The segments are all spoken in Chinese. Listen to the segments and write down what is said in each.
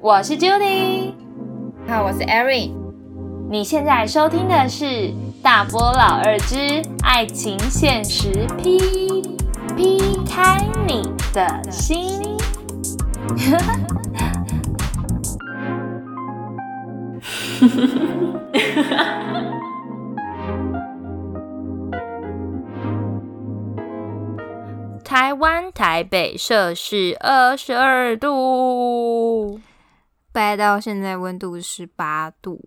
我是 Judy，好，我是 Erin。你现在收听的是《大波老二之爱情现实 P》，劈开你的心》。台湾台北摄氏二十二度，拜到现在温度是八度，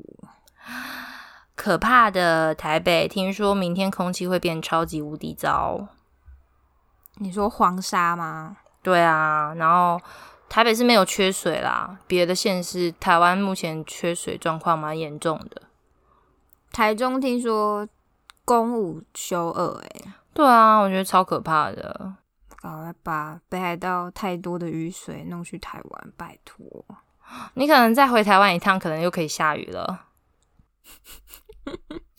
可怕的台北！听说明天空气会变超级无敌糟。你说黄沙吗？对啊，然后台北是没有缺水啦，别的县市台湾目前缺水状况蛮严重的。台中听说公五休二，哎，对啊，我觉得超可怕的。赶快把北海道太多的雨水弄去台湾，拜托！你可能再回台湾一趟，可能又可以下雨了。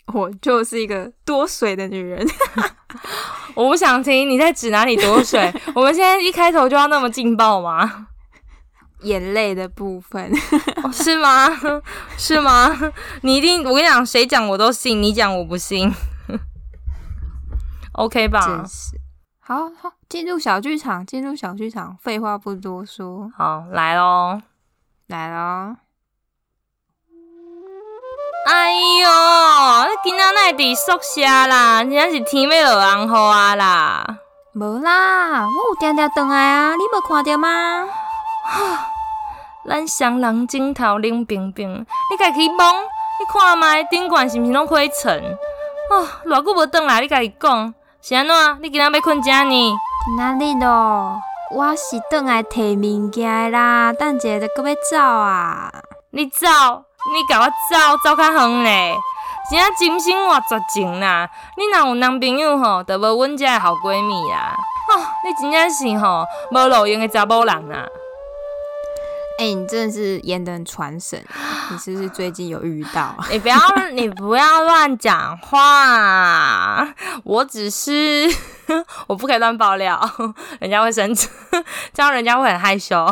我就是一个多水的女人，我不想听你在指哪里多水。我们现在一开头就要那么劲爆吗？眼泪的部分是吗？是吗？你一定，我跟你讲，谁讲我都信，你讲我不信。OK 吧？真是。好好进入小剧场，进入小剧场。废话不多说，好来喽，来咯！哎呦，你今仔哪会伫宿舍啦？真正是天要落红雨啊啦！无啦，我有定定转来啊，你无看到吗？咱双人枕头冷冰冰，你家己摸，你看麦顶悬是毋是拢灰尘？哦，偌久无转来，你家己讲。是安怎？你今仔要困遮呢？哪里咯？我是倒来摕物件啦，等一下就搁要走啊！你走？你甲我走？走较远咧？真正真心话绝情啦！你若有男朋友吼，就无阮遮个好闺蜜啦！哦，你真正是吼无路用的查某人啊！哎，你真的是演的很传神，你是不是最近有遇到？你不要，你不要乱讲话，我只是我不可以乱爆料，人家会生气，这样人家会很害羞。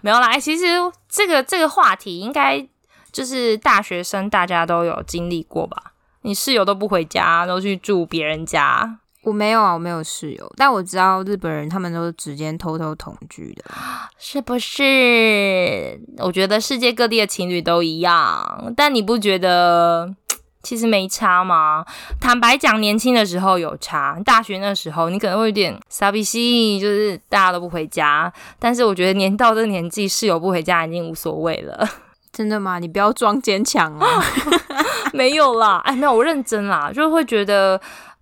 没有啦，其实这个这个话题应该就是大学生大家都有经历过吧？你室友都不回家，都去住别人家。我没有啊，我没有室友，但我知道日本人他们都是直接偷偷同居的，是不是？我觉得世界各地的情侣都一样，但你不觉得 其实没差吗？坦白讲，年轻的时候有差，大学那时候你可能会有点傻逼兮，就是大家都不回家。但是我觉得年到这个年纪，室友不回家已经无所谓了。真的吗？你不要装坚强啊！没有啦，哎，没有，我认真啦，就会觉得。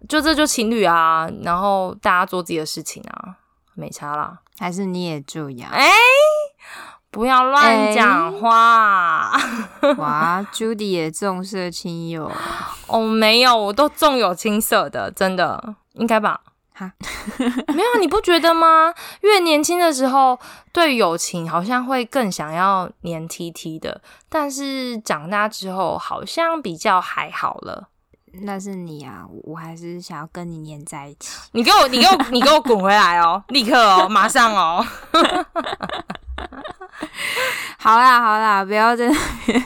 就这就情侣啊，然后大家做自己的事情啊，没差啦。还是你也这样？哎，不要乱讲话。哇，Judy 也重色轻友。哦，没有，我都重有轻色的，真的，应该吧？哈，没有，你不觉得吗？越年轻的时候，对友情好像会更想要黏 T T 的，但是长大之后，好像比较还好了。那是你啊，我还是想要跟你黏在一起。你给我，你给我，你给我滚回来哦！立刻哦，马上哦！好啦好啦，不要在那边。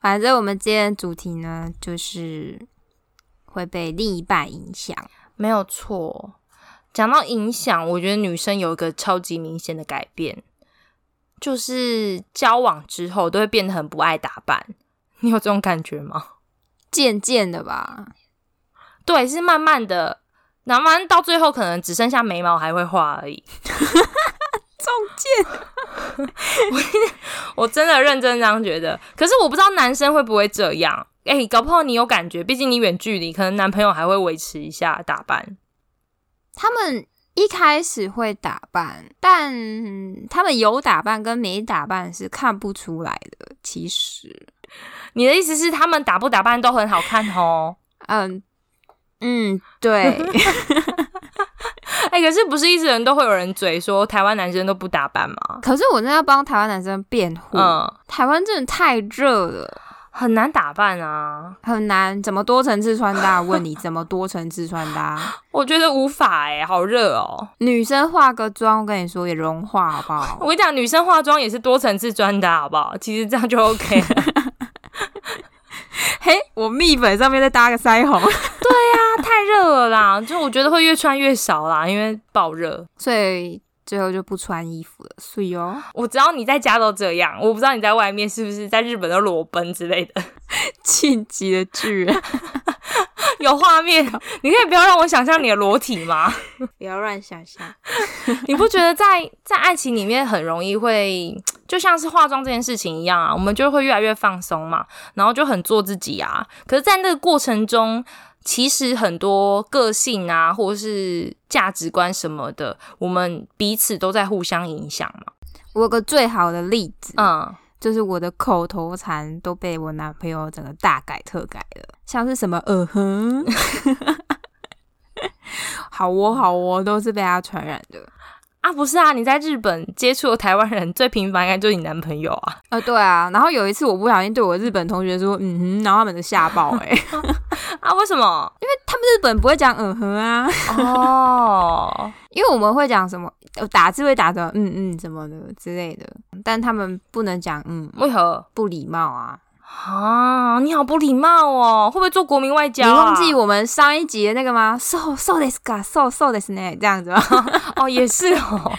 反正我们今天的主题呢，就是会被另一半影响，没有错。讲到影响，我觉得女生有一个超级明显的改变，就是交往之后都会变得很不爱打扮。你有这种感觉吗？渐渐的吧，对，是慢慢的，然后到最后可能只剩下眉毛还会画而已。中箭，我我真的认真这样觉得。可是我不知道男生会不会这样，哎，搞不好你有感觉，毕竟你远距离，可能男朋友还会维持一下打扮。他们一开始会打扮，但他们有打扮跟没打扮是看不出来的。其实。你的意思是他们打不打扮都很好看哦？嗯嗯，对。哎，可是不是一直人都会有人嘴说台湾男生都不打扮吗？可是我真的要帮台湾男生辩护。嗯，台湾真的太热了很难打扮啊，很难，怎么多层次穿搭？问你怎么多层次穿搭？我觉得无法哎、好热哦。女生化个妆，我跟你说也融化，好不好？我跟你讲，女生化妆也是多层次穿搭，好不好？其实这样就 OK 了。嘿，我蜜粉上面再搭个腮红，对呀太热了啦，就我觉得会越穿越少啦，因为爆热。所以最后就不穿衣服了，所以哦，我知道你在家都这样，我不知道你在外面是不是在日本都裸奔之类的，晋级的巨人，有画面。你可以不要让我想象你的裸体吗？不要乱想象。你不觉得在在爱情里面很容易会，就像是化妆这件事情一样啊，我们就会越来越放松嘛，然后就很做自己啊。可是，在那个过程中，其实很多个性啊，或者是价值观什么的，我们彼此都在互相影响嘛。我有个最好的例子，嗯，就是我的口头禅都被我男朋友整个大改特改了，像是什么呃哼 好哦好哦，都是被他传染的。啊，不是啊，你在日本接触的台湾人最频繁应该就是你男朋友啊。呃，对啊，然后有一次我不小心对我日本同学说嗯哼，然后他们就吓爆哎、欸，啊，为什么？因为他们日本不会讲嗯哼啊，哦，因为我们会讲什么呃打字会打的嗯嗯什么的之类的，但他们不能讲嗯，为何？不礼貌啊。啊，你好不礼貌哦！会不会做国民外交、你啊？忘记我们上一集的那个吗？so so this ga so so this 呢？这样子吗？哦，也是哦，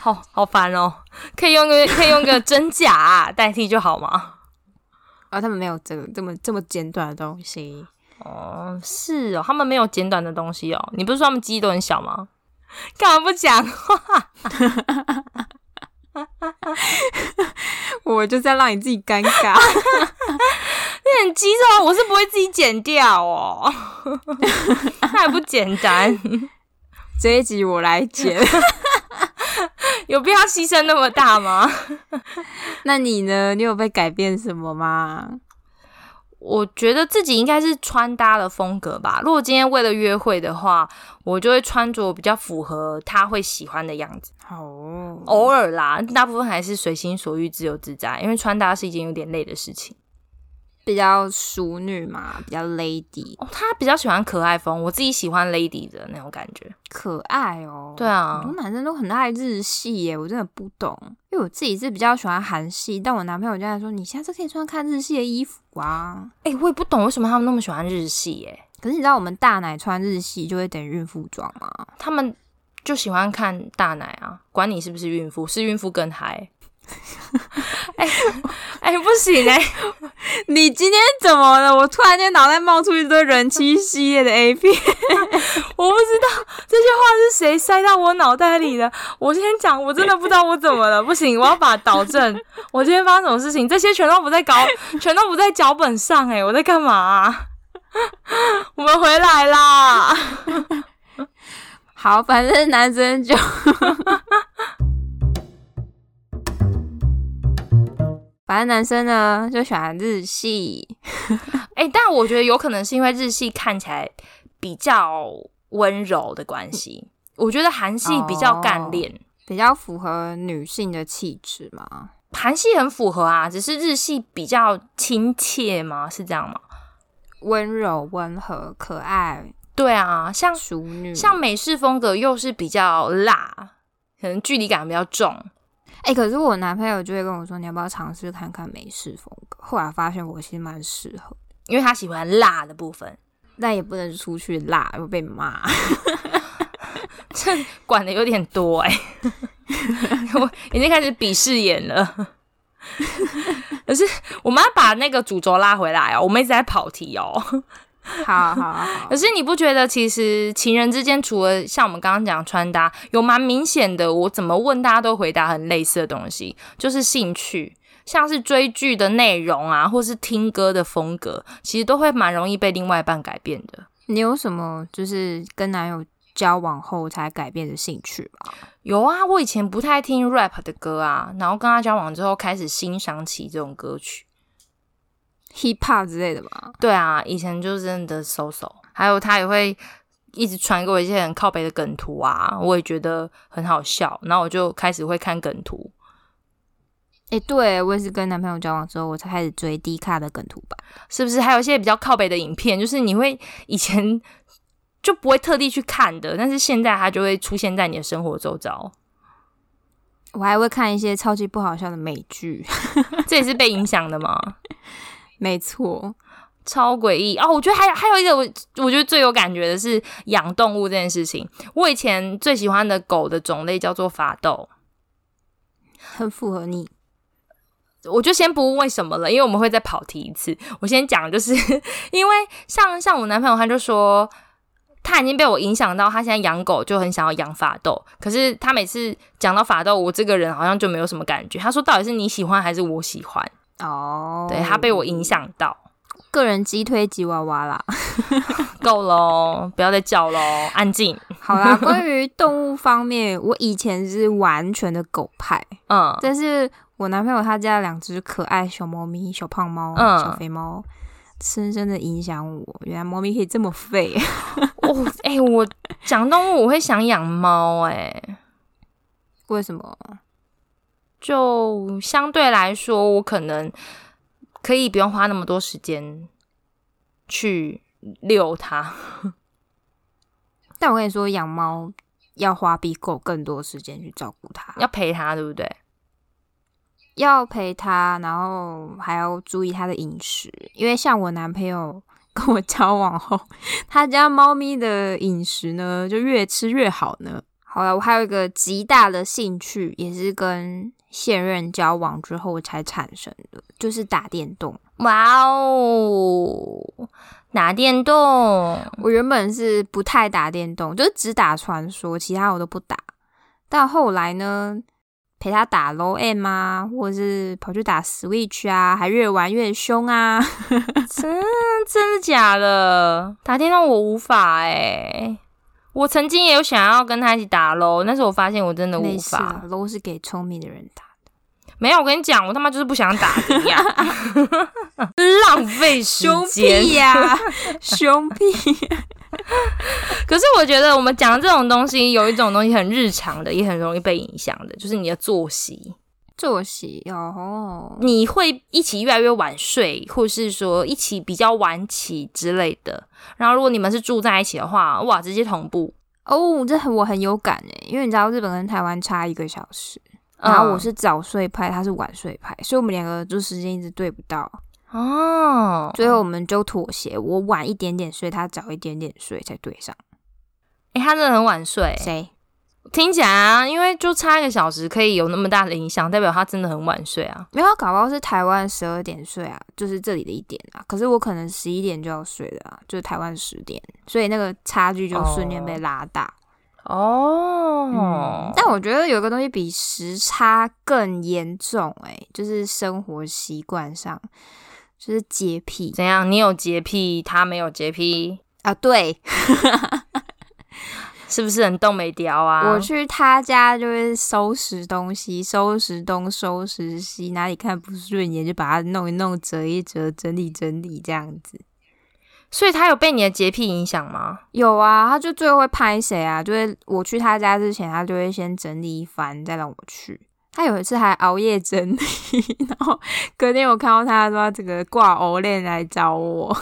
好好烦哦，可以用个可以用个真假、啊、代替就好吗？啊，他们没有这个这么这么简短的东西。哦，是哦，他们没有简短的东西哦。你不是说他们鸡鸡都很小吗？干嘛不讲话？我就是要让你自己尴尬。你很鸡肉，我是不会自己剪掉哦，那还不简单？这一集我来剪，有必要牺牲那么大吗？那你呢？你有被改变什么吗？我觉得自己应该是穿搭的风格吧。如果今天为了约会的话，我就会穿着比较符合他会喜欢的样子。好哦，偶尔啦，大部分还是随心所欲、自由自在。因为穿搭是一件有点累的事情。比较淑女嘛，比较 lady，哦，他比较喜欢可爱风，我自己喜欢 lady 的那种感觉。可爱哦。对啊很多男生都很爱日系耶，我真的不懂。因为我自己是比较喜欢韩系，但我男朋友就在说，你下次可以穿看日系的衣服啊。哎、我也不懂为什么他们那么喜欢日系、耶，可是你知道我们大奶穿日系就会等于孕妇装吗？他们就喜欢看大奶啊，管你是不是孕妇，是孕妇更嗨。哎 哎、不行哎、你今天怎么了？我突然间脑袋冒出一堆人妻系列的 A 片。我不知道这些话是谁塞到我脑袋里的。我先讲，我真的不知道我怎么了，不行，我要把它导正。我今天发生什么事情？这些全都不在稿，全都不在脚本上、哎，我在干嘛啊、我们回来啦。好，反正男生就，反正男生呢就喜欢日系，哎、但我觉得有可能是因为日系看起来比较温柔的关系。我觉得韩系比较干练，比较符合女性的气质嘛。韩系很符合啊，只是日系比较亲切吗？是这样吗？温柔、温和、可爱、对啊，像淑女，像美式风格又是比较辣，可能距离感比较重。哎、可是我男朋友就会跟我说，你要不要尝试看看美式风格？后来发现我其实蛮适合，因为他喜欢辣的部分，但也不能出去辣，会被骂。这管的有点多哎、我已经开始鄙视眼了。可是我们要把那个主轴拉回来哦，我们一直在跑题哦。好好好可，是你不觉得，其实情人之间除了像我们刚刚讲穿搭，有蛮明显的，我怎么问大家都回答很类似的东西，就是兴趣，像是追剧的内容啊，或是听歌的风格，其实都会蛮容易被另外一半改变的。你有什么就是跟男友交往后才改变的兴趣吗？有啊，我以前不太听 rap 的歌啊，然后跟他交往之后，开始欣赏起这种歌曲。Hip hop 之类的吧？对啊，以前就真的搜搜，还有他也会一直传给我一些很靠北的梗图啊，我也觉得很好笑，然后我就开始会看梗图。哎、对我也是跟男朋友交往之后，我才开始追低卡的梗图吧。是不是？还有一些比较靠北的影片，就是你会以前就不会特地去看的，但是现在它就会出现在你的生活周遭，我还会看一些超级不好笑的美剧。这也是被影响的吗？没错，超诡异哦！我觉得还还有一个我我觉得最有感觉的是养动物这件事情。我以前最喜欢的狗的种类叫做法斗，很符合你。我就先不问为什么了，因为我们会再跑题一次。我先讲，就是 因为像像我男朋友他就说，他已经被我影响到，他现在养狗就很想要养法斗。可是他每次讲到法斗，我这个人好像就没有什么感觉。他说到底是你喜欢还是我喜欢？哦，对他被我影响到，个人击推吉娃娃啦。够喽，不要再叫喽，安静。好啦，关于动物方面，我以前是完全的狗派，嗯，但是我男朋友他家两只可爱小猫咪、小胖猫、嗯小肥猫，深深的影响我。原来猫咪可以这么废，哦，哎、我讲动物我会想养猫，哎，为什么？就相对来说，我可能可以不用花那么多时间去遛它。但我跟你说，养猫要花比狗更多时间去照顾它，要陪它，对不对？要陪它，然后还要注意它的饮食，因为像我男朋友 跟我交往后，他家猫咪的饮食呢就越吃越好呢。好了，我还有一个极大的兴趣，也是跟现任交往之后才产生的，就是打电动。哇哦，打电动，我原本是不太打电动，就是只打传说，其他我都不打。但后来呢，陪他打 low M 啊，或者是跑去打 Switch 啊，还越玩越凶啊。真真的假的？打电动我无法哎、我曾经也有想要跟他一起打喽，但是我发现我真的无法。，low 是给聪明的人打的。没有，我跟你讲，我他妈就是不想打怎样？浪费时凶间。屁呀、凶屁！可是我觉得我们讲的这种东西，有一种东西很日常的，也很容易被影响的，就是你的作息。作息哦，你会一起越来越晚睡，或是说一起比较晚起之类的。然后如果你们是住在一起的话，哇，直接同步。哦，这很我很有感诶，因为你知道日本跟台湾差一个小时，然后我嗯是早睡派，他是晚睡派，所以我们两个就时间一直对不到，哦，最后我们就妥协，我晚一点点睡，他早一点点睡才对上。哎、他真的很晚睡，谁？听起来啊，因为就差一个小时可以有那么大的影响，代表他真的很晚睡啊。没有，搞不好是台湾十二点睡啊，就是这里的一点啊。可是我可能十一点就要睡了啊，就是台湾十点，所以那个差距就瞬间被拉大。哦，嗯，但我觉得有一个东西比时差更严重、欸，就是生活习惯上，就是洁癖怎样？你有洁癖，他没有洁癖，啊。对是不是很动没雕啊？我去他家就是收拾东西，收拾东，收拾西，哪里看不顺眼就把它弄一弄，折一折，整理整理这样子。所以他有被你的洁癖影响吗？有啊，他就最后会拍谁啊？就是我去他家之前，他就会先整理一番，再让我去。他有一次还熬夜整理，然后隔天我看到他说他这个挂偶链来找我，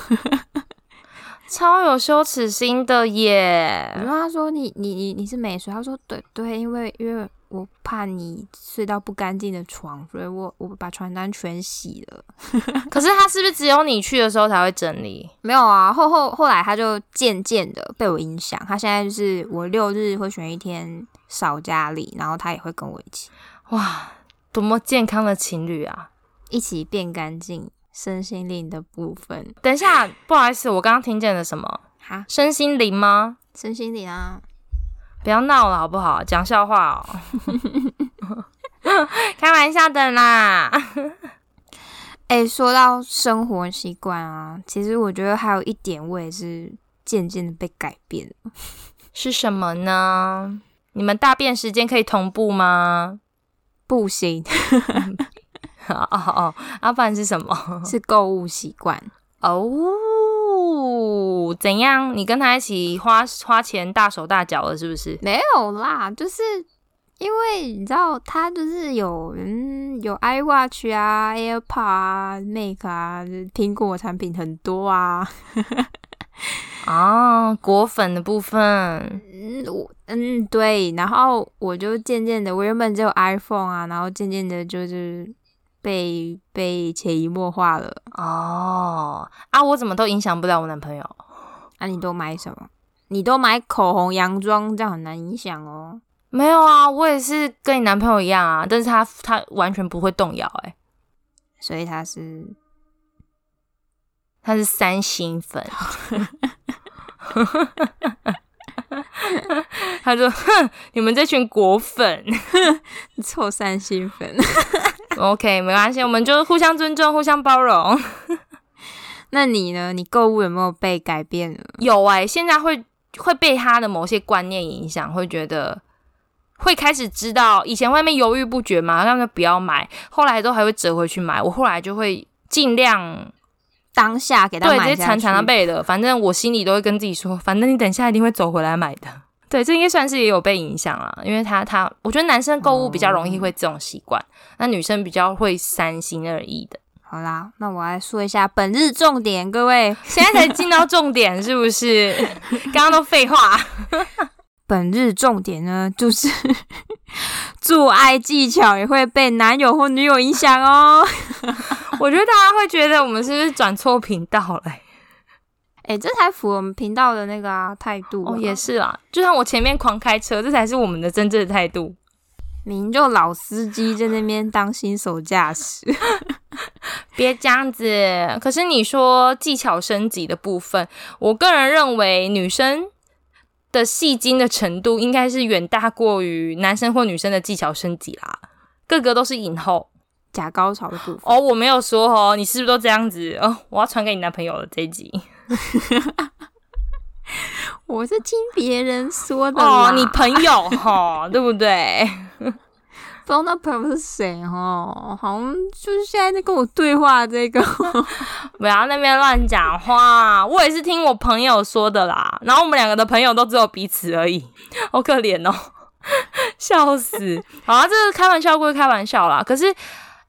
超有羞耻心的耶就！问他说你你你你是没睡？他说对对，因为因为我怕你睡到不干净的床，所以我我把床单全洗了。可是他是不是只有你去的时候才会整理？没有啊，后后后来他就渐渐的被我影响，他现在就是我六日会选一天扫家里，然后他也会跟我一起。哇，多么健康的情侣啊！一起变干净身心灵的部分。等一下，不好意思，我刚刚听见了什么？哈，身心灵吗？身心灵啊，不要闹了好不好？讲笑话哦，开玩笑的啦。哎、说到生活习惯啊，其实我觉得还有一点，我也是渐渐的被改变了。是什么呢？你们大便时间可以同步吗？不行，哦哦哦，要、不然是什么？是购物习惯。哦，怎样？你跟他一起花花钱大手大脚了，是不是？没有啦，就是因为你知道，他就是有嗯有 iWatch 啊、AirPod 啊、Mac 啊，苹果产品很多啊。啊，果粉的部分，嗯，我嗯对，然后我就渐渐的，我原本只有 iPhone 啊，然后渐渐的就是被被潜移默化了。哦，啊，我怎么都影响不了我男朋友？啊，你都买什么？你都买口红、洋装，这样很难影响哦。没有啊，我也是跟你男朋友一样啊，但是他他完全不会动摇，哎，所以他是他是三星粉。他说：“哼，你们这群果粉，臭三星粉。OK，没关系，我们就互相尊重，互相包容。那你呢？你购物有没有被改变了？有哎，现在会会被他的某些观念影响，会觉得会开始知道，以前外面犹豫不决嘛，让他不要买，后来都还会折回去买。我后来就会尽量。”当下给他买对，直接惨惨的背的，反正我心里都会跟自己说，反正你等下一定会走回来买的。对，这应该算是也有被影响了，因为他他，我觉得男生购物比较容易会这种习惯，那女生比较会三心二意的。好啦，那我来说一下本日重点，各位 现在才进到重点是不是？刚刚都废话。本日重点呢，就是 做爱技巧也会被男友或女友影响哦。我觉得大家会觉得我们是不是转错频道了？哎，这才符合我们频道的那个啊态度哦。也是啊，就像我前面狂开车，这才是我们的真正的态度。您就老司机在那边当新手驾驶，别这样子。可是你说技巧升级的部分，我个人认为女生。的戏精的程度应该是远大过于男生或女生的技巧升级啦，个个都是影后，假高潮的部分哦，我没有说哦，你是不是都这样子哦？我要传给你男朋友了这一集，我是听别人说的哦，你朋友哈，对不对？不知道那朋友是谁哦，好像就是现在在跟我对话这个，不要那边乱讲话。我也是听我朋友说的啦，然后我们两个的朋友都只有彼此而已，好可怜哦，笑死。好啊，这个开玩笑归开玩笑啦，可是，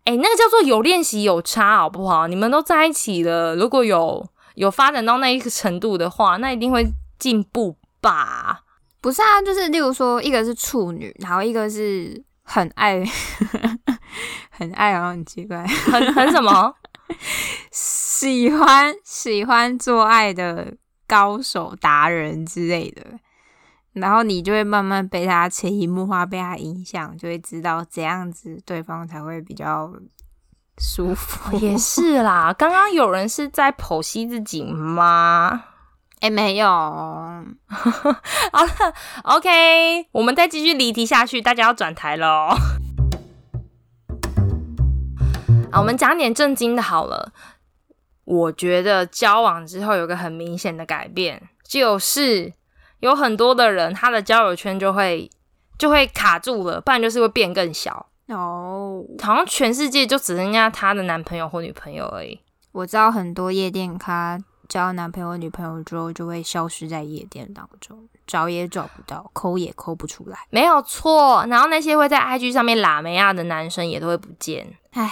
哎，那个叫做有练习有差，好不好？你们都在一起了，如果有有发展到那一个程度的话，那一定会进步吧？不是啊，就是例如说，一个是处女，然后一个是。很爱，很爱哦，很奇怪，很很什么？喜欢喜欢做爱的高手达人之类的，然后你就会慢慢被他潜移默化，被他影响，就会知道怎样子对方才会比较舒服。也是啦，刚刚有人是在剖析自己吗？哎，没有。好了，OK，我们再继续离题下去，大家要转台喽。啊，我们讲点正经的好了。我觉得交往之后有个很明显的改变，就是有很多的人他的交友圈就会就会卡住了，不然就是会变更小。哦，好像全世界就只剩下他的男朋友或女朋友而已。我知道很多夜店咖。交男朋友、女朋友之后，就会消失在夜店当中，找也找不到，抠也抠不出来，没有错。然后那些会在 IG 上面拉梅亚的男生也都会不见。唉，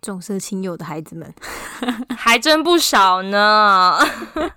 重色轻友的孩子们还真不少呢。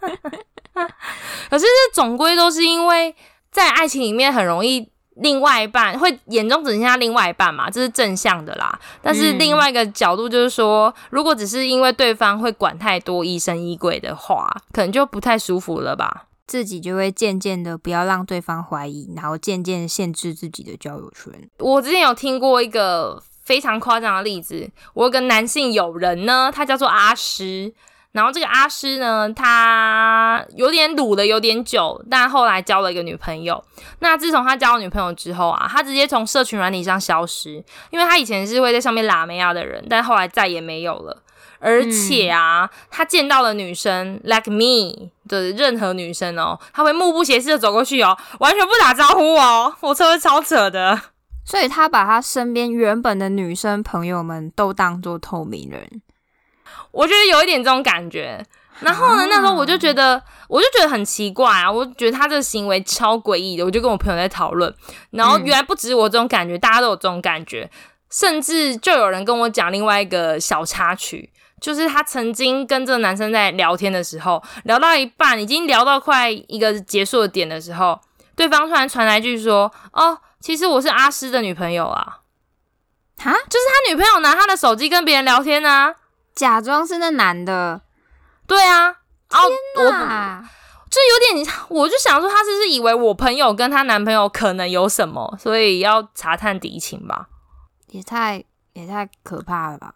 可是这总归都是因为在爱情里面很容易。另外一半会眼中只剩下另外一半嘛，这是正向的啦。但是另外一个角度就是说，如果只是因为对方会管太多、疑神疑鬼的话，可能就不太舒服了吧。自己就会渐渐的不要让对方怀疑，然后渐渐限制自己的交友圈。我之前有听过一个非常夸张的例子，我有个男性友人呢，他叫做阿诗。然后这个阿诗呢，他有点卤的有点久，但后来交了一个女朋友。那自从他交了女朋友之后啊，他直接从社群软体上消失，因为他以前是会在上面拉梅亚的人，但后来再也没有了。而且啊，他见到了女生，like me 的任何女生哦，他会目不斜视的走过去哦，完全不打招呼哦，我车会超扯的。所以他把他身边原本的女生朋友们都当做透明人。我觉得有一点这种感觉，然后呢，那时候我就觉得，我就觉得很奇怪啊，我觉得他这个行为超诡异的，我就跟我朋友在讨论，然后原来不止我这种感觉，大家都有这种感觉。甚至就有人跟我讲另外一个小插曲，就是他曾经跟这个男生在聊天的时候，聊到一半，已经聊到快一个结束的点的时候，对方突然传来一句说：“哦，其实我是阿诗的女朋友啊。”哈，就是他女朋友拿他的手机跟别人聊天呢、假装是那男的，对啊，然后我啊，就有点，我就想说，他是不是以为我朋友跟她男朋友可能有什么，所以要查探敌情吧？也太也太可怕了吧！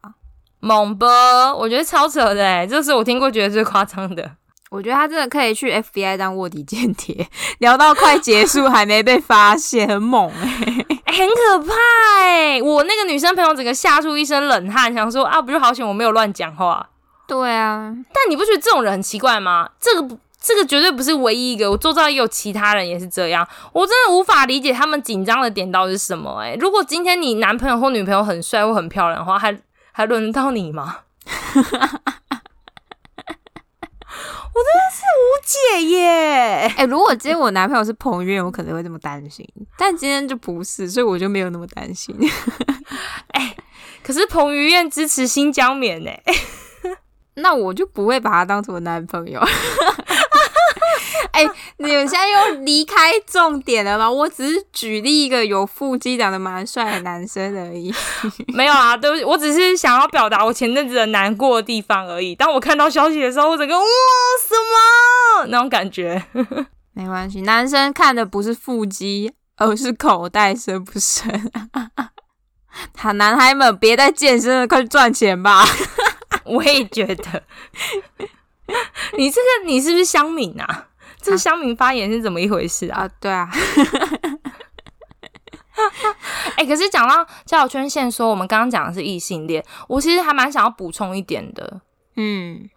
猛吧，我觉得超扯的哎，这是我听过觉得最夸张的。我觉得他真的可以去 FBI 当卧底间谍，聊到快结束还没被发现，很猛哎、欸很可怕哎！我那个女生朋友整个吓出一身冷汗，想说啊，不就好险我没有乱讲话。对啊，但你不觉得这种人很奇怪吗？这个不，这个绝对不是唯一一个，我周遭也有其他人也是这样。我真的无法理解他们紧张的点到底是什么哎！如果今天你男朋友或女朋友很帅或很漂亮的话，还还轮得到你吗？我真的是无解耶！哎、如果今天我男朋友是彭于晏，我可能会这么担心，但今天就不是，所以我就没有那么担心。可是彭于晏支持新疆棉哎，那我就不会把他当成我男朋友。哎、你们现在又离开重点了吗？我只是举例一个有腹肌、长得蛮帅的男生而已。没有啊，对不起，我只是想要表达我前阵子的难过的地方而已。当我看到消息的时候，我整个哇什么那种感觉。没关系，男生看的不是腹肌，而是口袋深不深。好，男孩们别再健身了，快去赚钱吧。我也觉得，你这个你是不是乡民啊？这个乡民发言是怎么一回事啊？啊，对啊，哎、可是讲到交友圈线说，我们刚刚讲的是异性恋，我其实还蛮想要补充一点的，嗯，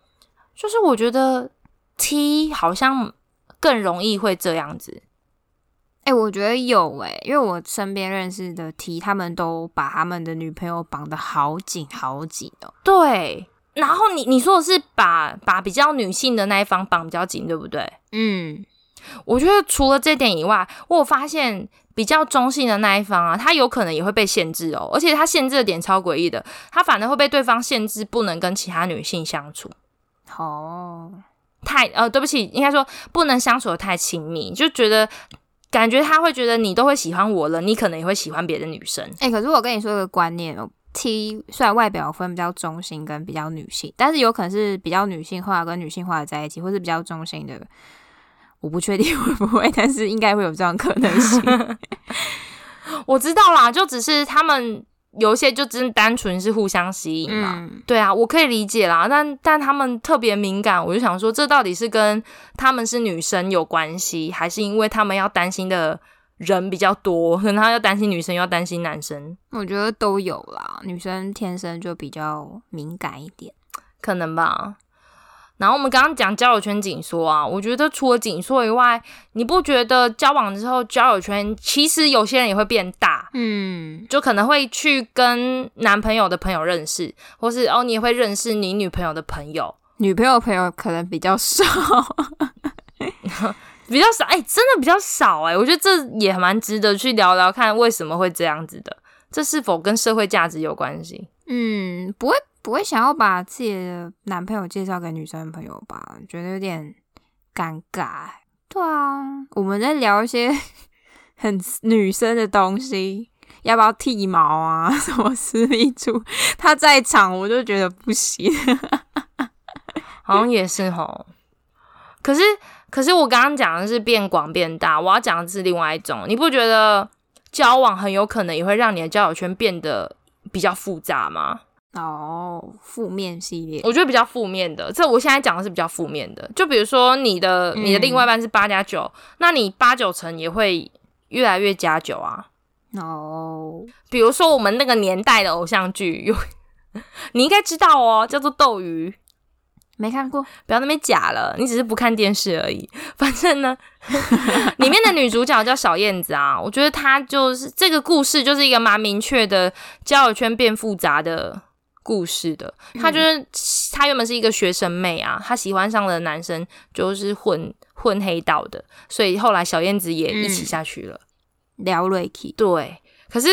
就是我觉得 T 好像更容易会这样子。哎、我觉得有哎、因为我身边认识的 T，他们都把他们的女朋友绑得好紧好紧哦。对，然后你你说的是把把比较女性的那一方绑比较紧，对不对？嗯，我觉得除了这点以外，我有发现比较中性的那一方啊，他有可能也会被限制哦，而且他限制的点超诡异的，他反而会被对方限制不能跟其他女性相处。哦，太呃，对不起，应该说不能相处的太亲密，就觉得感觉他会觉得你都会喜欢我了，你可能也会喜欢别的女生。哎、可是我跟你说一个观念哦，T 虽然外表分比较中性跟比较女性，但是有可能是比较女性化跟女性化的在一起，或是比较中性的，我不确定会不会，但是应该会有这样可能性。我知道啦，就只是他们有一些就真单纯是互相吸引嘛。嗯，对啊，我可以理解啦，但但他们特别敏感，我就想说，这到底是跟他们是女生有关系，还是因为他们要担心的人比较多，可能他要担心女生，又要担心男生，我觉得都有啦，女生天生就比较敏感一点。可能吧。然后我们刚刚讲交友圈紧缩啊，我觉得除了紧缩以外，你不觉得交往之后交友圈其实有些人也会变大？嗯，就可能会去跟男朋友的朋友认识，或是哦，你也会认识你女朋友的朋友，女朋友朋友可能比较少。比较少，哎、真的比较少哎、我觉得这也蛮值得去聊聊看为什么会这样子的，这是否跟社会价值有关系？嗯，不会不会想要把自己的男朋友介绍给女生朋友吧？觉得有点尴尬。对啊，我们在聊一些 很女生的东西，要不要剃毛啊？什么私密处？他在场我就觉得不行。好像也是吼。可是，可是我刚刚讲的是变广变大，我要讲的是另外一种。你不觉得交往很有可能也会让你的交友圈变得比较复杂吗？哦，负面系列，我觉得比较负面的，这我现在讲的是比较负面的。就比如说你的你的另外一半是八加九，那你八九成也会越来越加九啊。哦，比如说我们那个年代的偶像剧，有 你应该知道哦，叫做《斗鱼》。没看过。不要那么假了，你只是不看电视而已。反正呢，里面的女主角叫小燕子啊，我觉得她就是这个故事就是一个蛮明确的交友圈变复杂的故事的。她就是她原本是一个学生妹啊，她喜欢上了男生就是混混黑道的，所以后来小燕子也一起下去了。聊瑞 k 对，可是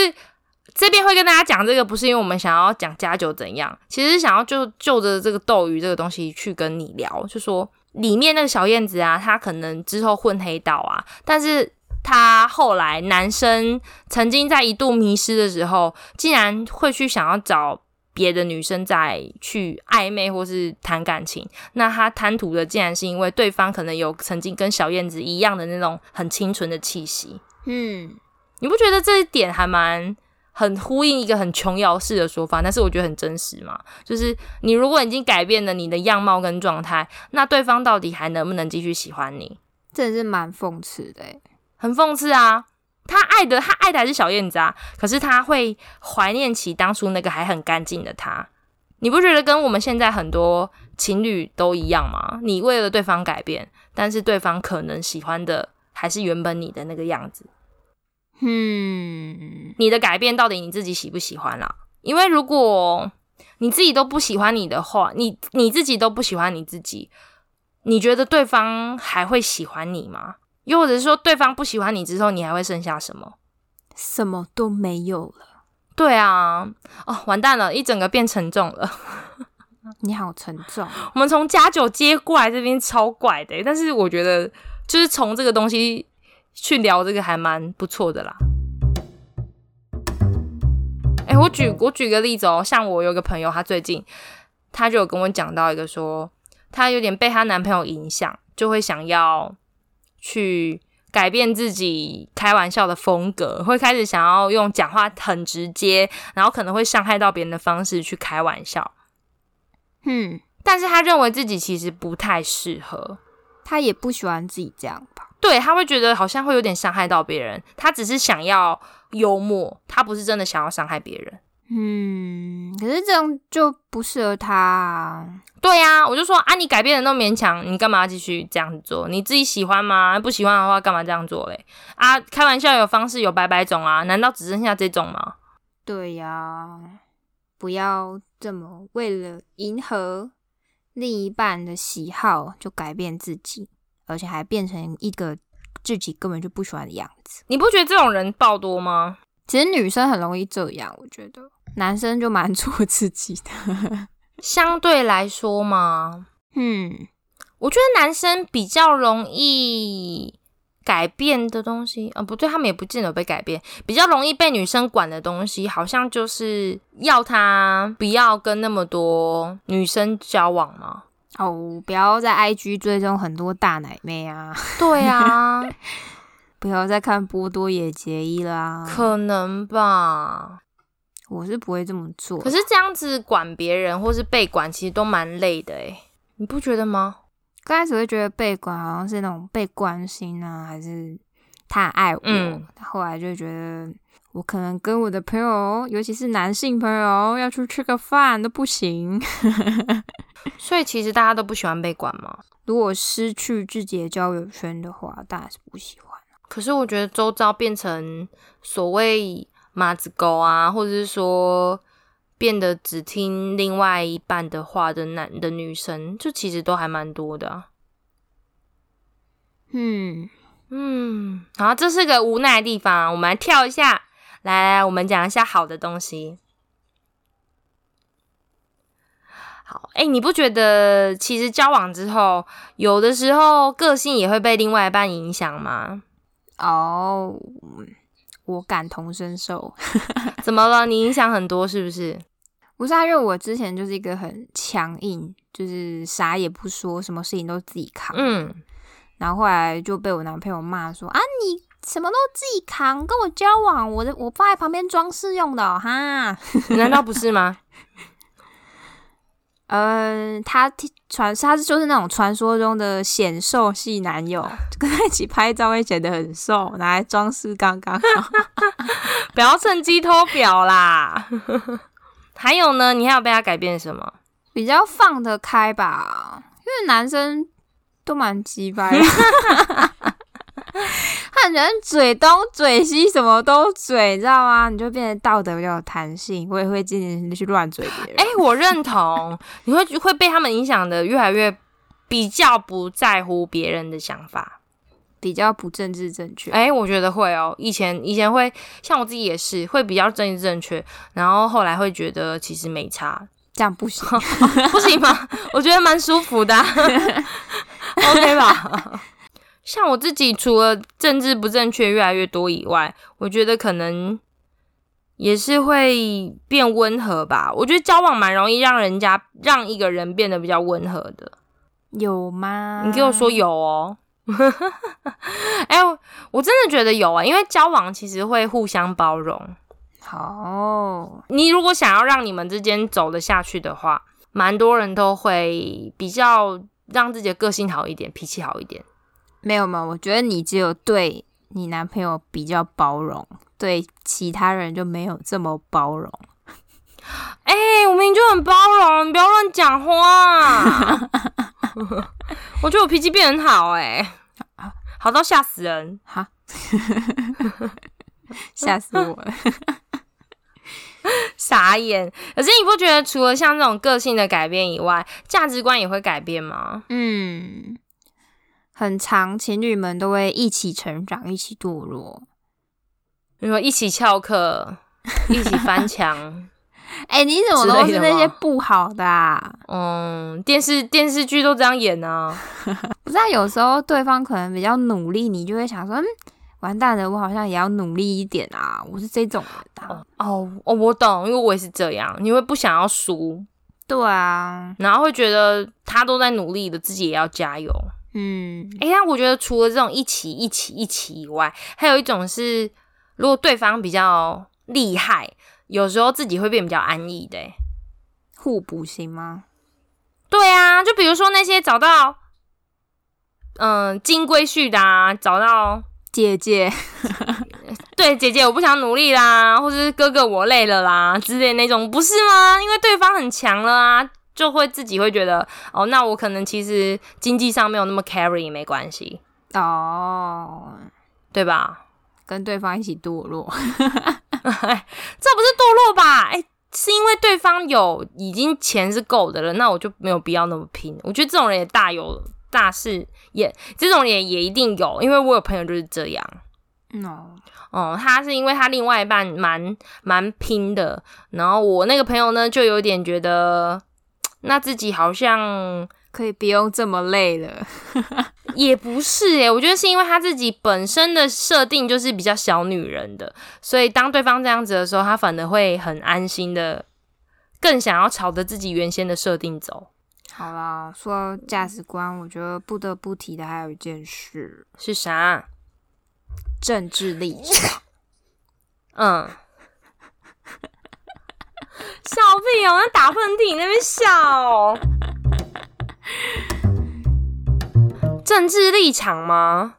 这边会跟大家讲这个，不是因为我们想要讲加酒怎样，其实是想要就就着这个斗鱼这个东西去跟你聊，就说里面那个小燕子啊，她可能之后混黑道啊，但是她后来男生曾经在一度迷失的时候，竟然会去想要找别的女生再去暧昧或是谈感情，那他贪图的竟然是因为对方可能有曾经跟小燕子一样的那种很清纯的气息。嗯，你不觉得这一点还蛮很呼应一个很琼瑶式的说法？但是我觉得很真实嘛。就是你如果已经改变了你的样貌跟状态，那对方到底还能不能继续喜欢你？真的是蛮讽刺的欸。很讽刺啊！他爱的他爱的还是小燕子啊，可是他会怀念起当初那个还很干净的他。你不觉得跟我们现在很多情侣都一样吗？你为了对方改变，但是对方可能喜欢的还是原本你的那个样子。嗯，你的改变到底你自己喜不喜欢啦？因为如果你自己都不喜欢你的话，你你自己都不喜欢你自己，你觉得对方还会喜欢你吗？又或者是说，对方不喜欢你之后，你还会剩下什么？什么都没有了。对啊，哦，完蛋了，一整个变沉重了。你好沉重，我们从加九接过来这边超怪的，但是我觉得就是从这个东西去聊这个还蛮不错的啦。哎、我举我举个例子哦，像我有个朋友，她最近她就有跟我讲到一个说，她有点被她男朋友影响，就会想要去改变自己开玩笑的风格，会开始想要用讲话很直接，然后可能会伤害到别人的方式去开玩笑。嗯，但是她认为自己其实不太适合，她也不喜欢自己这样吧？对他会觉得好像会有点伤害到别人。他只是想要幽默，他不是真的想要伤害别人。嗯，可是这样就不适合他啊。对呀、我就说啊，你改变的那么勉强，你干嘛要继续这样子做？你自己喜欢吗？不喜欢的话，干嘛这样做嘞？啊，开玩笑有方式有百百种啊，难道只剩下这种吗？对呀、不要这么为了迎合另一半的喜好就改变自己，而且还变成一个自己根本就不喜欢的样子。你不觉得这种人爆多吗？其实女生很容易这样，我觉得男生就蛮 做自己的。相对来说嘛，嗯，我觉得男生比较容易改变的东西，啊、不对，他们也不见得被改变，比较容易被女生管的东西，好像就是要他不要跟那么多女生交往嘛。哦，不要在 IG 追踪很多大奶妹啊，对啊，不要再看波多野结衣啦。可能吧。我是不会这么做，可是这样子管别人或是被管，其实都蛮累的诶，你不觉得吗？刚开始会觉得被管好像是那种被关心啊，还是他爱我。嗯后来就觉得我可能跟我的朋友，尤其是男性朋友，要去吃个饭都不行。所以其实大家都不喜欢被管嘛。如果失去自己的交友圈的话，当然是不喜欢。可是我觉得周遭变成所谓马子狗啊，或者是说变得只听另外一半的话的男的女生，就其实都还蛮多的、啊。嗯，嗯，好，这是个无奈的地方，我们来跳一下，来来，我们讲一下好的东西。好，哎、你不觉得其实交往之后，有的时候个性也会被另外一半影响吗？哦，我感同身受。怎么了？你影响很多是不是？不是啊，因为我之前就是一个很强硬，就是啥也不说，什么事情都自己扛。嗯，然后后来就被我男朋友骂说啊，你什么都自己扛，跟我交往，我的我放在旁边装饰用的、哦、哈。难道不是吗？嗯，他传他是就是那种传说中的显瘦系男友，跟他一起拍照会显得很瘦，拿来装饰刚刚好。不要趁机偷表啦！还有呢？你还有被他改变什么？比较放得开吧，因为男生都蛮鸡掰的，他很喜欢嘴东嘴西，什么都嘴，你知道吗？你就变得道德比较有弹性，我也会渐渐去乱嘴别人。哎、我认同，你会会被他们影响的越来越比较不在乎别人的想法。比较不政治正确。哎、我觉得会哦。以前以前会像我自己也是会比较政治正确，然后后来会觉得其实没差，这样不行。不行吗？我觉得蛮舒服的啊、OK 吧？像我自己，除了政治不正确越来越多以外，我觉得可能也是会变温和吧。我觉得交往蛮容易让人家让一个人变得比较温和的。有吗？你给我说有哦。哎、我我真的觉得有啊、因为交往其实会互相包容。好，你如果想要让你们之间走得下去的话，蛮多人都会比较让自己的个性好一点，脾气好一点。没有没有，我觉得你只有对你男朋友比较包容，对其他人就没有这么包容。哎、我明明就很包容，你不要乱讲话。我觉得我脾气变很好、哎，好到吓死人。哈，吓死我了！傻眼。可是你不觉得除了像这种个性的改变以外，价值观也会改变吗？嗯，很长，情侣们都会一起成长，一起堕落。比如说一起翘课，一起翻墙。哎、你怎么都是那些不好的啊？嗯，电视电视剧都这样演啊。不是、啊，有时候对方可能比较努力，你就会想说，嗯，完蛋了，我好像也要努力一点啊。我是这种人、啊。哦哦，我懂，因为我也是这样，你会不想要输，对啊，然后会觉得他都在努力的，自己也要加油。嗯，哎呀，我觉得除了这种一起一起一起以外，还有一种是，如果对方比较厉害，有时候自己会变比较安逸的、欸。互补型吗？对啊，就比如说那些找到嗯金龟婿的啊，找到姐姐，对姐姐我不想努力啦，或者是哥哥我累了啦之类的那种，不是吗？因为对方很强了啊，就会自己会觉得哦，那我可能其实经济上没有那么 carry 没关系，哦，对吧？跟对方一起堕落。这不是堕落吧？哎、是因为对方有已经钱是够的了，那我就没有必要那么拼。我觉得这种人也大有大事也这种人也也一定有，因为我有朋友就是这样。哦、他是因为他另外一半蛮蛮拼的，然后我那个朋友呢就有点觉得，那自己好像可以不用这么累了。也不是诶，我觉得是因为他自己本身的设定就是比较小女人的，所以当对方这样子的时候，他反而会很安心的，更想要朝着自己原先的设定走。好了，说到价值观，我觉得不得不提的还有一件事，是啥？政治立场。嗯，笑屁哦，那打喷嚏，你那边笑。政治立场吗？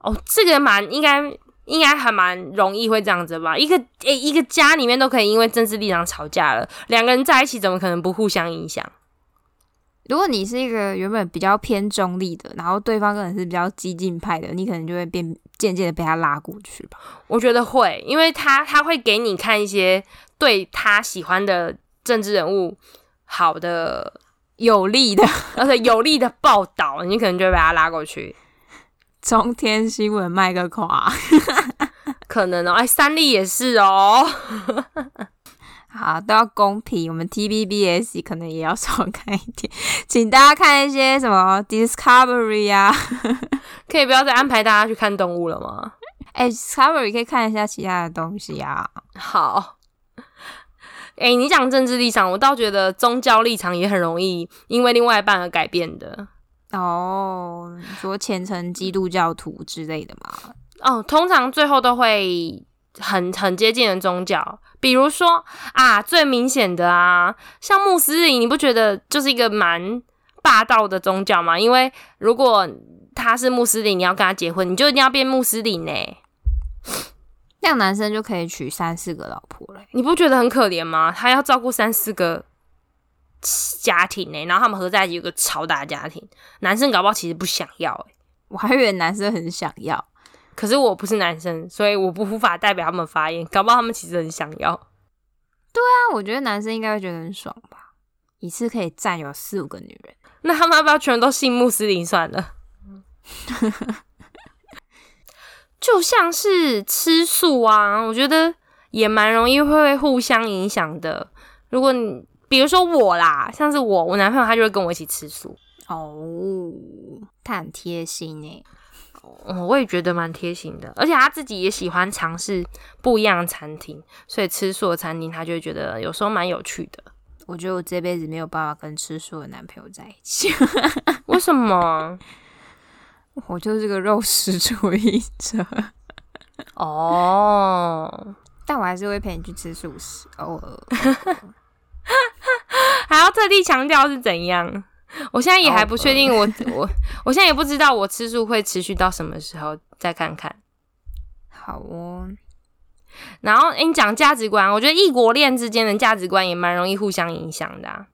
哦，这个蛮应该应该还蛮容易会这样子吧。一个诶、一个家里面都可以因为政治立场吵架了，两个人在一起怎么可能不互相影响？如果你是一个原本比较偏中立的，然后对方可能是比较激进派的，你可能就会变渐渐的被他拉过去吧。我觉得会，因为他他会给你看一些对他喜欢的政治人物好的有利的而且有利的报道，你可能就会把他拉过去。中天新闻卖个垮。可能哦，哎，三立也是哦。好，都要公平。我们 TVBS 可能也要少看一点，请大家看一些什么 Discovery 啊，可以不要再安排大家去看动物了吗？哎、d i s c o v e r y 可以看一下其他的东西啊。好。哎、你讲政治立场，我倒觉得宗教立场也很容易因为另外一半而改变的。哦，你说虔诚基督教徒之类的嘛？哦，通常最后都会很很接近的宗教，比如说啊，最明显的啊，像穆斯林，你不觉得就是一个蛮霸道的宗教吗？因为如果他是穆斯林，你要跟他结婚，你就一定要变穆斯林呢。那样男生就可以娶三四个老婆了。你不觉得很可怜吗？他要照顾三四个家庭呢，然后他们合在一起有个超大的家庭。男生搞不好其实不想要欸我还以为男生很想要。可是我不是男生，所以我不无法代表他们发言。搞不好他们其实很想要。对啊我觉得男生应该会觉得很爽吧，一次可以占有四五个女人。那他们要不要全都信穆斯林算了？就像是吃素啊，我觉得也蛮容易会互相影响的。如果你比如说我啦，像是我，我男朋友他就会跟我一起吃素。哦，他很贴心呢。嗯，我也觉得蛮贴心的，而且他自己也喜欢尝试不一样的餐厅，所以吃素的餐厅他就会觉得有时候蛮有趣的。我觉得我这辈子没有办法跟吃素的男朋友在一起，为什么？我就是个肉食主义者。哦，但我还是会陪你去吃素食，偶尔。还要特地强调是怎样？我现在也还不确定，我我我现在也不知道我吃素会持续到什么时候，再看看。好哦。然后，你讲价值观，我觉得异国恋之间的价值观也蛮容易互相影响的。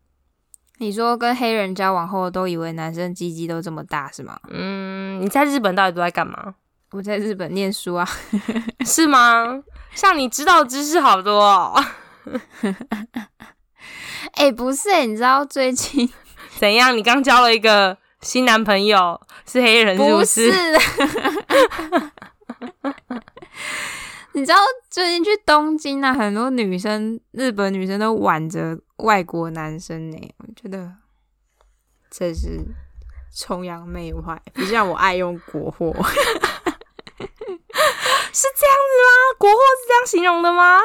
你说跟黑人交往后，都以为男生鸡鸡都这么大是吗？嗯，你在日本到底都在干嘛？我在日本念书啊，是吗？像你知道知识好多哦。哎，不是，你知道最近 怎样？你刚交了一个新男朋友，是黑人是不是？你知道最近去东京啊，很多女生，日本女生都挽着外国男生呢。我觉得这是崇洋媚外，不像我爱用国货。是这样子吗？国货是这样形容的吗？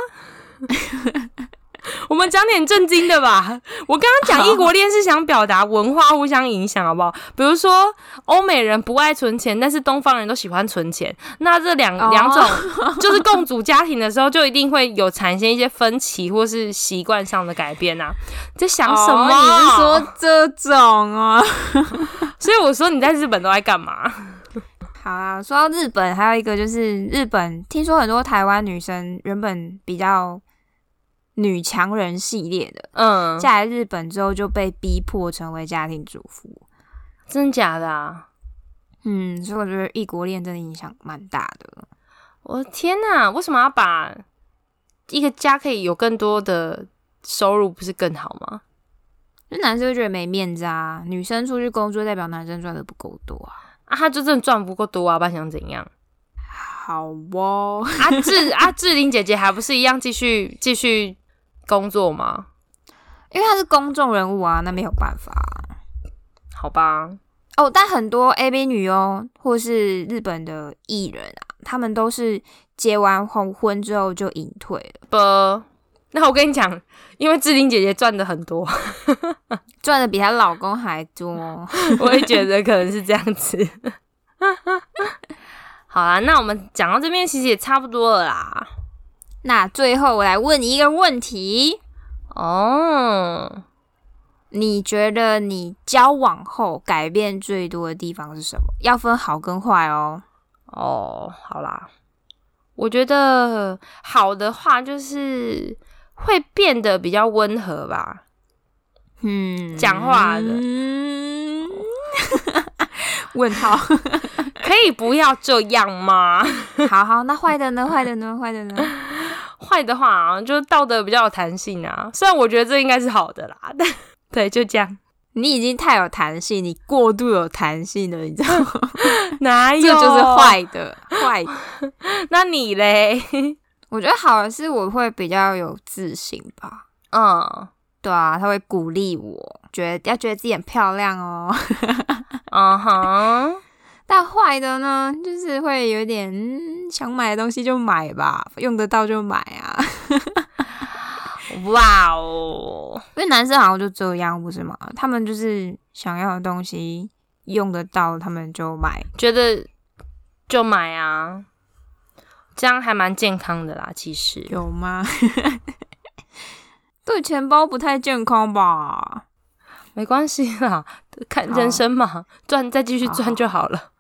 我们讲点正经的吧。我刚刚讲异国恋是想表达文化互相影响，好不好？比如说欧美人不爱存钱，但是东方人都喜欢存钱。那这两两种 就是共组家庭的时候，就一定会有产生一些分歧，或是习惯上的改变啊。在想什么？你是说这种啊？所以我说你在日本都在干嘛？好啊，说到日本，还有一个就是日本，听说很多台湾女生原本比较。女强人系列的，嗯，嫁来日本之后就被逼迫成为家庭主妇，真假的啊？嗯，所以我觉得异国恋真的影响蛮大的。我天哪，为什么要把一个家可以有更多的收入，不是更好吗？那男生会觉得没面子啊，女生出去工作代表男生赚的不够多啊，啊，他就真的赚不够多啊，不然想怎样？好哦，阿志阿志玲姐姐还不是一样继续继续。工作吗？因为他是公众人物啊，那没有办法。好吧。哦，但很多 A B 女优或是日本的艺人啊，他们都是结完婚婚之后就隐退了。不，那我跟你讲，因为志玲姐姐赚的很多，赚的比她老公还多。我也觉得可能是这样子。好啦，那我们讲到这边，其实也差不多了啦。那最后我来问你一个问题哦，你觉得你交往后改变最多的地方是什么？要分好跟坏哦。哦，好啦，我觉得好的话就是会变得比较温和吧。嗯，讲话的。嗯问号，可以不要这样吗？好好，那坏的呢？坏的呢？坏的呢？坏的话啊，就是道德比较有弹性啊。虽然我觉得这应该是好的啦，但对，就这样。你已经太有弹性，你过度有弹性了，你知道吗？哪有？这就是坏的，坏。那你嘞？我觉得好的是我会比较有自信吧。嗯，对啊，他会鼓励我，觉得要觉得自己很漂亮哦。嗯哼。但坏的呢，就是会有点想买的东西就买吧，用得到就买啊。哇哦，因为男生好像就这样，不是吗？他们就是想要的东西用得到，他们就买，觉得就买啊。这样还蛮健康的啦，其实有吗？对钱包不太健康吧？没关系啦，看人生嘛，赚再继续赚就好了。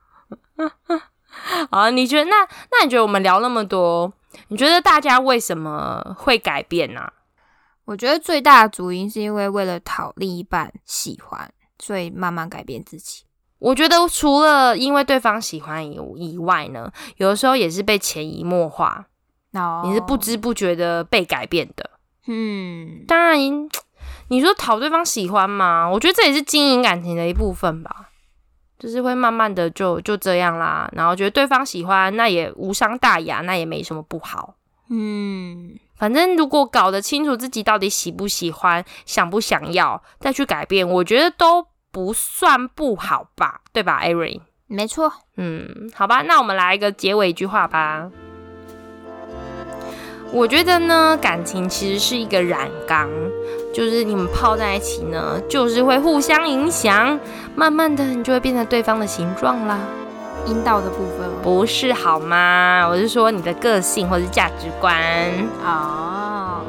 好，你觉得那那你觉得我们聊那么多，你觉得大家为什么会改变呢？我觉得最大的主因是因为为了讨另一半喜欢，所以慢慢改变自己。我觉得除了因为对方喜欢以以外呢，有的时候也是被潜移默化，你是不知不觉的被改变的。嗯，当然，你说讨对方喜欢嘛？我觉得这也是经营感情的一部分吧。就是会慢慢的就就这样啦，然后觉得对方喜欢，那也无伤大雅，那也没什么不好。嗯，反正如果搞得清楚自己到底喜不喜欢、想不想要，再去改变，我觉得都不算不好吧，对吧，艾瑞？没错。嗯，好吧，那我们来一个结尾一句话吧。我觉得呢，感情其实是一个染缸，就是你们泡在一起呢，就是会互相影响，慢慢的你就会变成对方的形状啦。阴道的部分吗？不是好吗？我是说你的个性或者是价值观。哦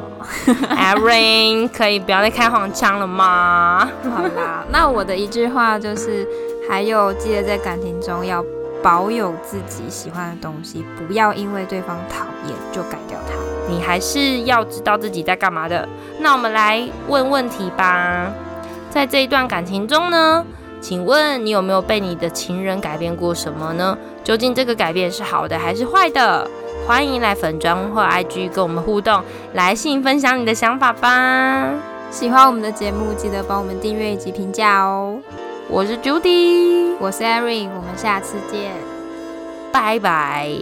，Aaron，可以不要再开黄腔了吗？好啦，那我的一句话就是，还有记得在感情中要保有自己喜欢的东西，不要因为对方讨厌就改掉它。你还是要知道自己在干嘛的。那我们来问问题吧。在这一段感情中呢，请问你有没有被你的情人改变过什么呢？究竟这个改变是好的还是坏的？欢迎来粉专或 IG 跟我们互动，来信分享你的想法吧。喜欢我们的节目，记得帮我们订阅以及评价哦。我是 Judy，我是 Erin，我们下次见。拜拜。